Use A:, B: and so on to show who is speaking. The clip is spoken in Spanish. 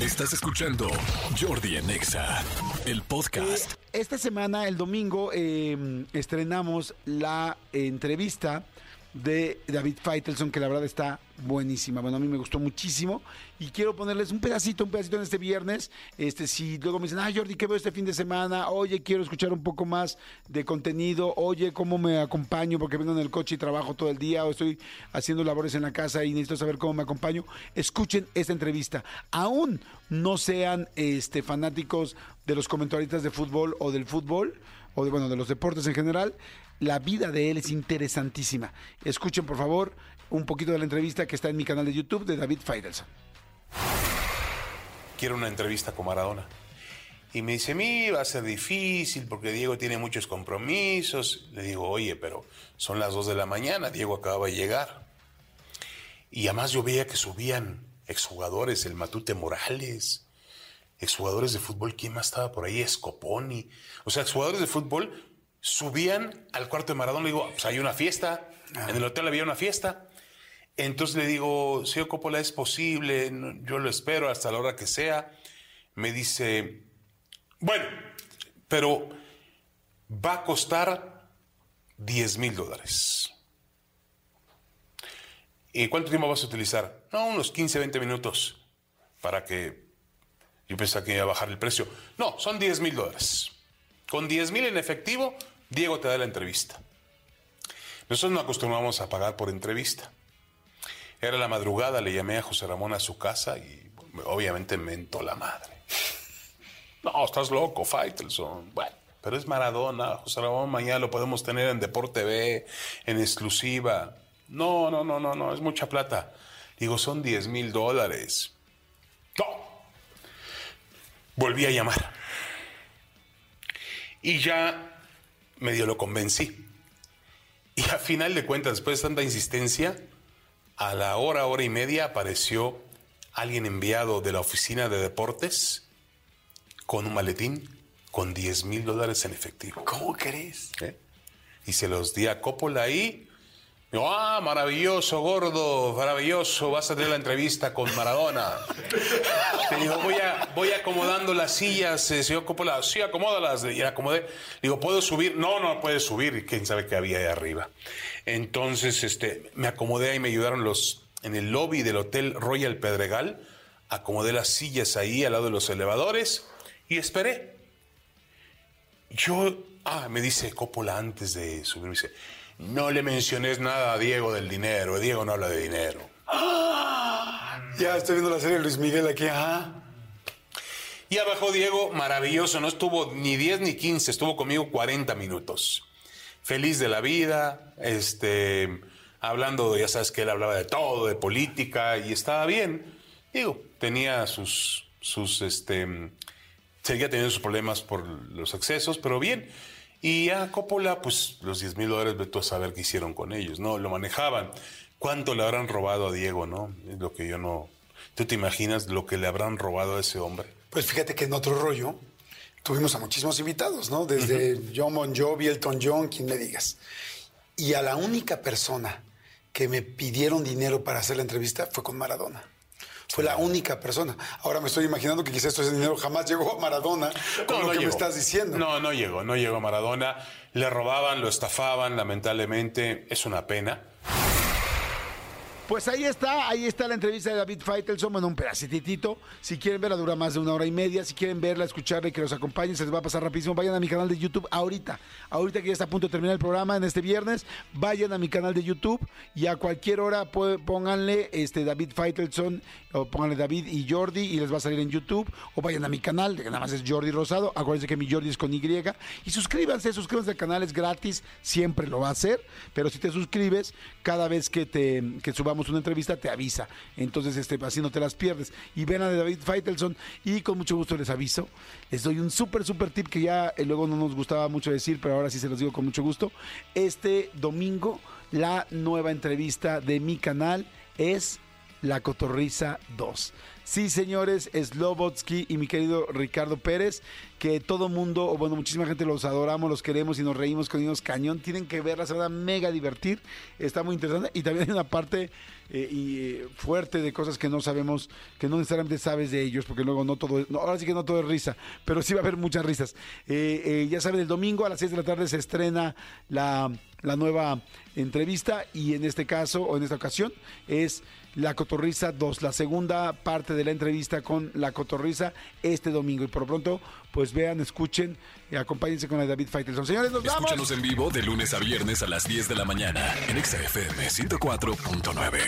A: Estás escuchando Jordi en Exa, el podcast.
B: Esta semana, el domingo, eh, estrenamos la entrevista de David Feitelson, que la verdad está buenísima. Bueno, a mí me gustó muchísimo y quiero ponerles un pedacito, un pedacito en este viernes. Este, si luego me dicen, ah, Jordi, ¿qué veo este fin de semana? Oye, quiero escuchar un poco más de contenido. Oye, ¿cómo me acompaño? Porque vengo en el coche y trabajo todo el día o estoy haciendo labores en la casa y necesito saber cómo me acompaño. Escuchen esta entrevista. Aún no sean este, fanáticos de los comentaristas de fútbol o del fútbol de, bueno, de los deportes en general, la vida de él es interesantísima. Escuchen, por favor, un poquito de la entrevista que está en mi canal de YouTube de David Feidelson.
C: Quiero una entrevista con Maradona. Y me dice, mí va a ser difícil porque Diego tiene muchos compromisos. Le digo, oye, pero son las 2 de la mañana, Diego acaba de llegar. Y además yo veía que subían exjugadores, el Matute Morales, exjugadores de fútbol, ¿quién más estaba por ahí? Escoponi. O sea, exjugadores de fútbol subían al cuarto de Maradona. Le digo, pues hay una fiesta. En el hotel había una fiesta. Entonces le digo, señor Coppola, es posible, yo lo espero hasta la hora que sea. Me dice, bueno, pero va a costar 10 mil dólares. ¿Y cuánto tiempo vas a utilizar? No, unos 15, 20 minutos para que yo pensaba que iba a bajar el precio. No, son 10 mil dólares. Con 10 mil en efectivo, Diego te da la entrevista. Nosotros no acostumbramos a pagar por entrevista. Era la madrugada, le llamé a José Ramón a su casa y obviamente me mentó la madre. No, estás loco, Faitelson. Bueno, pero es Maradona. José Ramón mañana lo podemos tener en Deporte B, en exclusiva. No, no, no, no, no, es mucha plata. Digo, son 10 mil dólares. No, volví a llamar. Y ya medio lo convencí. Y a final de cuentas, después de tanta insistencia, a la hora, hora y media apareció alguien enviado de la oficina de deportes con un maletín con 10 mil dólares en efectivo.
B: ¿Cómo crees?
C: ¿Eh? Y se los di a Coppola ahí Ah, maravilloso, gordo, maravilloso, vas a tener la entrevista con Maradona. Te digo, voy, a, voy acomodando las sillas, eh, señor Coppola, sí, acomódalas. Y acomodé. Digo, ¿puedo subir? No, no puedes subir. quién sabe qué había ahí arriba. Entonces, este, me acomodé y me ayudaron los, en el lobby del Hotel Royal Pedregal, acomodé las sillas ahí al lado de los elevadores y esperé. Yo, ah, me dice Coppola antes de subir, me dice, no le menciones nada a Diego del dinero. Diego no habla de dinero.
B: Ya estoy viendo la serie de Luis Miguel aquí.
C: Y abajo Diego, maravilloso. No estuvo ni 10 ni 15, estuvo conmigo 40 minutos. Feliz de la vida, este, hablando, ya sabes que él hablaba de todo, de política, y estaba bien. Digo, tenía sus, sus, este, seguía teniendo sus problemas por los excesos, pero bien. Y a Coppola, pues los 10 mil dólares, tú a saber qué hicieron con ellos, ¿no? Lo manejaban. ¿Cuánto le habrán robado a Diego, no? Es lo que yo no. ¿Tú te imaginas lo que le habrán robado a ese hombre?
B: Pues fíjate que en otro rollo tuvimos a muchísimos invitados, ¿no? Desde John Bon Jovi, Elton John, quien me digas. Y a la única persona que me pidieron dinero para hacer la entrevista fue con Maradona. Fue la única persona. Ahora me estoy imaginando que quizás ese dinero jamás llegó a Maradona con lo que me estás diciendo.
C: No, no llegó, no llegó a Maradona. Le robaban, lo estafaban, lamentablemente. Es una pena.
B: Pues ahí está, ahí está la entrevista de David Feitelson, bueno, un pedacitito. Si quieren verla, dura más de una hora y media. Si quieren verla, escucharla y que los acompañen, se les va a pasar rapidísimo. Vayan a mi canal de YouTube ahorita. Ahorita que ya está a punto de terminar el programa en este viernes, vayan a mi canal de YouTube y a cualquier hora pónganle este David Feitelson o pónganle David y Jordi y les va a salir en YouTube. O vayan a mi canal, que nada más es Jordi Rosado. Acuérdense que mi Jordi es con Y. Y suscríbanse, suscríbanse al canal, es gratis, siempre lo va a hacer. Pero si te suscribes, cada vez que te que subamos una entrevista, te avisa. Entonces, este, así no te las pierdes. Y ven a David Feitelson y con mucho gusto les aviso. Les doy un súper, súper tip que ya eh, luego no nos gustaba mucho decir, pero ahora sí se los digo con mucho gusto. Este domingo, la nueva entrevista de mi canal es La Cotorriza 2 Sí, señores, Slobotsky y mi querido Ricardo Pérez, que todo mundo, o bueno, muchísima gente los adoramos, los queremos y nos reímos con ellos cañón. Tienen que verla, se van a mega divertir. Está muy interesante. Y también hay una parte eh, y, eh, fuerte de cosas que no sabemos, que no necesariamente sabes de ellos, porque luego no todo es, ahora sí que no todo es risa, pero sí va a haber muchas risas. Eh, ya saben, el domingo a las 6 de la tarde se estrena la, la nueva entrevista y en este caso, o en esta ocasión, es La Cotorrisa 2, la segunda parte de la entrevista con La Cotorrisa este domingo. Y por lo pronto, pues vean, escuchen, y acompáñense con la David Faitelson. Señores, nos vamos.
A: Escúchanos en vivo de lunes a viernes a las 10 de la mañana en XFM 104.9.